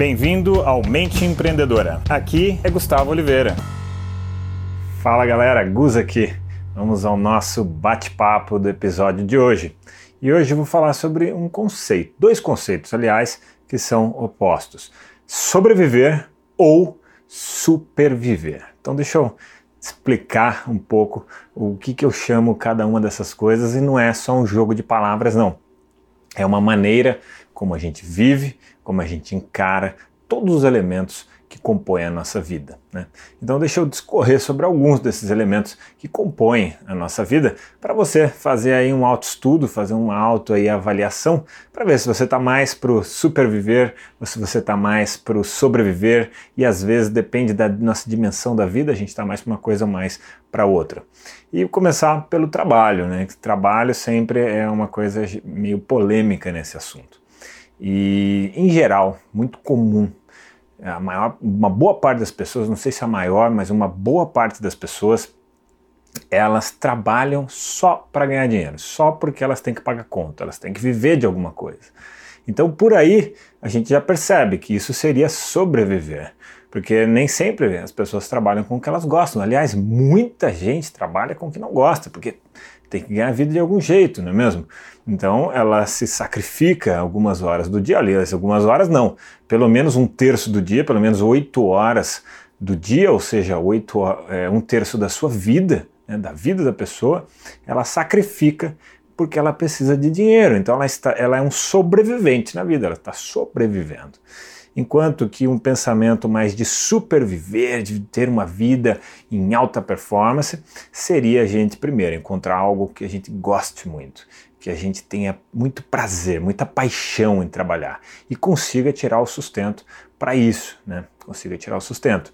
Bem-vindo ao Mente Empreendedora. Aqui é Gustavo Oliveira. Fala galera, Gus aqui. Vamos ao nosso bate-papo do episódio de hoje. E hoje eu vou falar sobre um conceito, dois conceitos, aliás, que são opostos: sobreviver ou superviver. Então, deixa eu explicar um pouco o que, que eu chamo cada uma dessas coisas e não é só um jogo de palavras, não. É uma maneira como a gente vive, como a gente encara todos os elementos que compõem a nossa vida. Né? Então, deixa eu discorrer sobre alguns desses elementos que compõem a nossa vida para você fazer aí um autoestudo, fazer uma autoavaliação para ver se você está mais para o superviver ou se você está mais para o sobreviver e às vezes depende da nossa dimensão da vida, a gente está mais para uma coisa ou mais para outra. E começar pelo trabalho, né? Trabalho sempre é uma coisa meio polêmica nesse assunto. E, em geral, muito comum a maior, uma boa parte das pessoas, não sei se a maior, mas uma boa parte das pessoas, elas trabalham só para ganhar dinheiro, só porque elas têm que pagar conta, elas têm que viver de alguma coisa. Então por aí a gente já percebe que isso seria sobreviver, porque nem sempre as pessoas trabalham com o que elas gostam. Aliás, muita gente trabalha com o que não gosta, porque tem que ganhar vida de algum jeito, não é mesmo? Então ela se sacrifica algumas horas do dia, aliás, algumas horas não, pelo menos um terço do dia, pelo menos oito horas do dia, ou seja, oito, é, um terço da sua vida, né, da vida da pessoa, ela sacrifica porque ela precisa de dinheiro. Então ela, está, ela é um sobrevivente na vida, ela está sobrevivendo enquanto que um pensamento mais de superviver, de ter uma vida em alta performance, seria a gente primeiro encontrar algo que a gente goste muito, que a gente tenha muito prazer, muita paixão em trabalhar e consiga tirar o sustento para isso, né? Consiga tirar o sustento.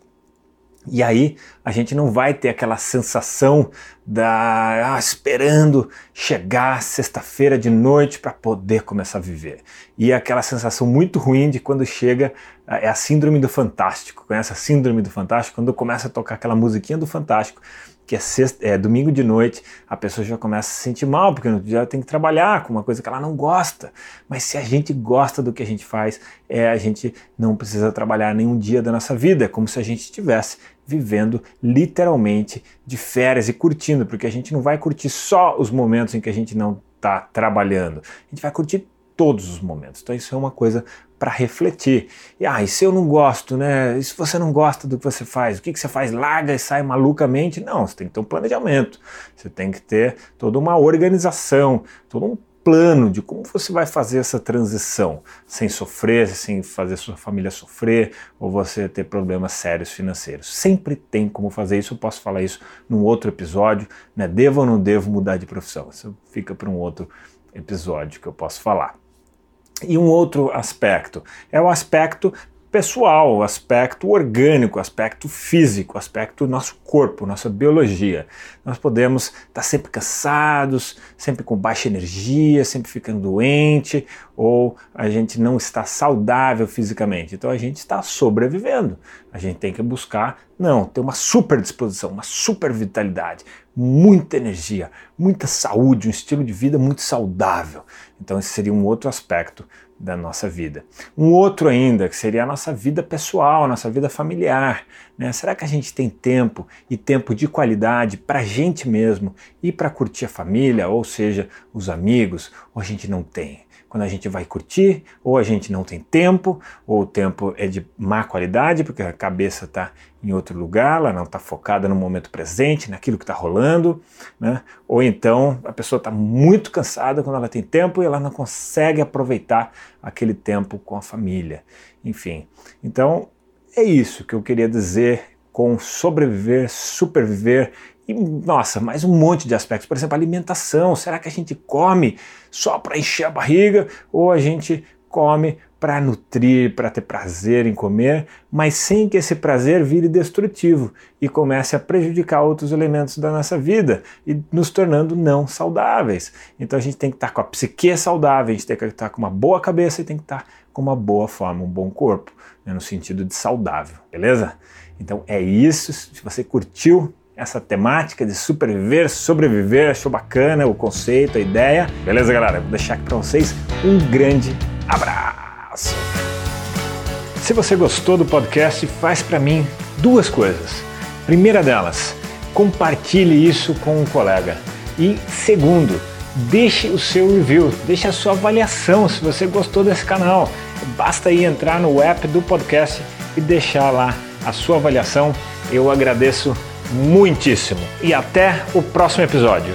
E aí a gente não vai ter aquela sensação da ah, esperando chegar sexta-feira de noite para poder começar a viver. E aquela sensação muito ruim de quando chega é a síndrome do fantástico. Conhece a síndrome do fantástico? Quando começa a tocar aquela musiquinha do fantástico que é, sexta, é domingo de noite, a pessoa já começa a se sentir mal, porque no dia ela tem que trabalhar com uma coisa que ela não gosta. Mas se a gente gosta do que a gente faz, é, a gente não precisa trabalhar nenhum dia da nossa vida, é como se a gente estivesse vivendo literalmente de férias e curtindo, porque a gente não vai curtir só os momentos em que a gente não está trabalhando, a gente vai curtir todos os momentos. Então isso é uma coisa para refletir. E ah, se eu não gosto, né? E se você não gosta do que você faz, o que, que você faz? Larga e sai malucamente? Não, você tem que ter um planejamento, você tem que ter toda uma organização, todo um plano de como você vai fazer essa transição sem sofrer, sem fazer sua família sofrer ou você ter problemas sérios financeiros. Sempre tem como fazer isso. Eu posso falar isso num outro episódio, né? Devo ou não devo mudar de profissão? Isso fica para um outro episódio que eu posso falar. E um outro aspecto é o aspecto pessoal, aspecto orgânico, aspecto físico, aspecto nosso corpo, nossa biologia. Nós podemos estar sempre cansados, sempre com baixa energia, sempre ficando doente, ou a gente não está saudável fisicamente. Então a gente está sobrevivendo. A gente tem que buscar, não, ter uma super disposição, uma super vitalidade, muita energia, muita saúde, um estilo de vida muito saudável. Então esse seria um outro aspecto da nossa vida. Um outro ainda, que seria a nossa vida pessoal, a nossa vida familiar. Né? Será que a gente tem tempo e tempo de qualidade para a gente mesmo e para curtir a família, ou seja, os amigos, ou a gente não tem? quando a gente vai curtir, ou a gente não tem tempo, ou o tempo é de má qualidade, porque a cabeça está em outro lugar, ela não está focada no momento presente, naquilo que está rolando, né? ou então a pessoa está muito cansada quando ela tem tempo e ela não consegue aproveitar aquele tempo com a família. Enfim, então é isso que eu queria dizer com sobreviver, superviver e, nossa, mais um monte de aspectos. Por exemplo, alimentação. Será que a gente come só para encher a barriga ou a gente come para nutrir, para ter prazer em comer, mas sem que esse prazer vire destrutivo e comece a prejudicar outros elementos da nossa vida e nos tornando não saudáveis. Então a gente tem que estar com a psique saudável, a gente tem que estar com uma boa cabeça e tem que estar com uma boa forma, um bom corpo, né, no sentido de saudável, beleza? Então é isso. Se você curtiu, essa temática de superviver, sobreviver, achou bacana o conceito, a ideia. Beleza, galera? Vou deixar aqui para vocês um grande abraço. Se você gostou do podcast, faz para mim duas coisas. Primeira delas, compartilhe isso com um colega. E segundo, deixe o seu review, deixe a sua avaliação se você gostou desse canal. Basta aí entrar no app do podcast e deixar lá a sua avaliação. Eu agradeço muitíssimo. E até o próximo episódio.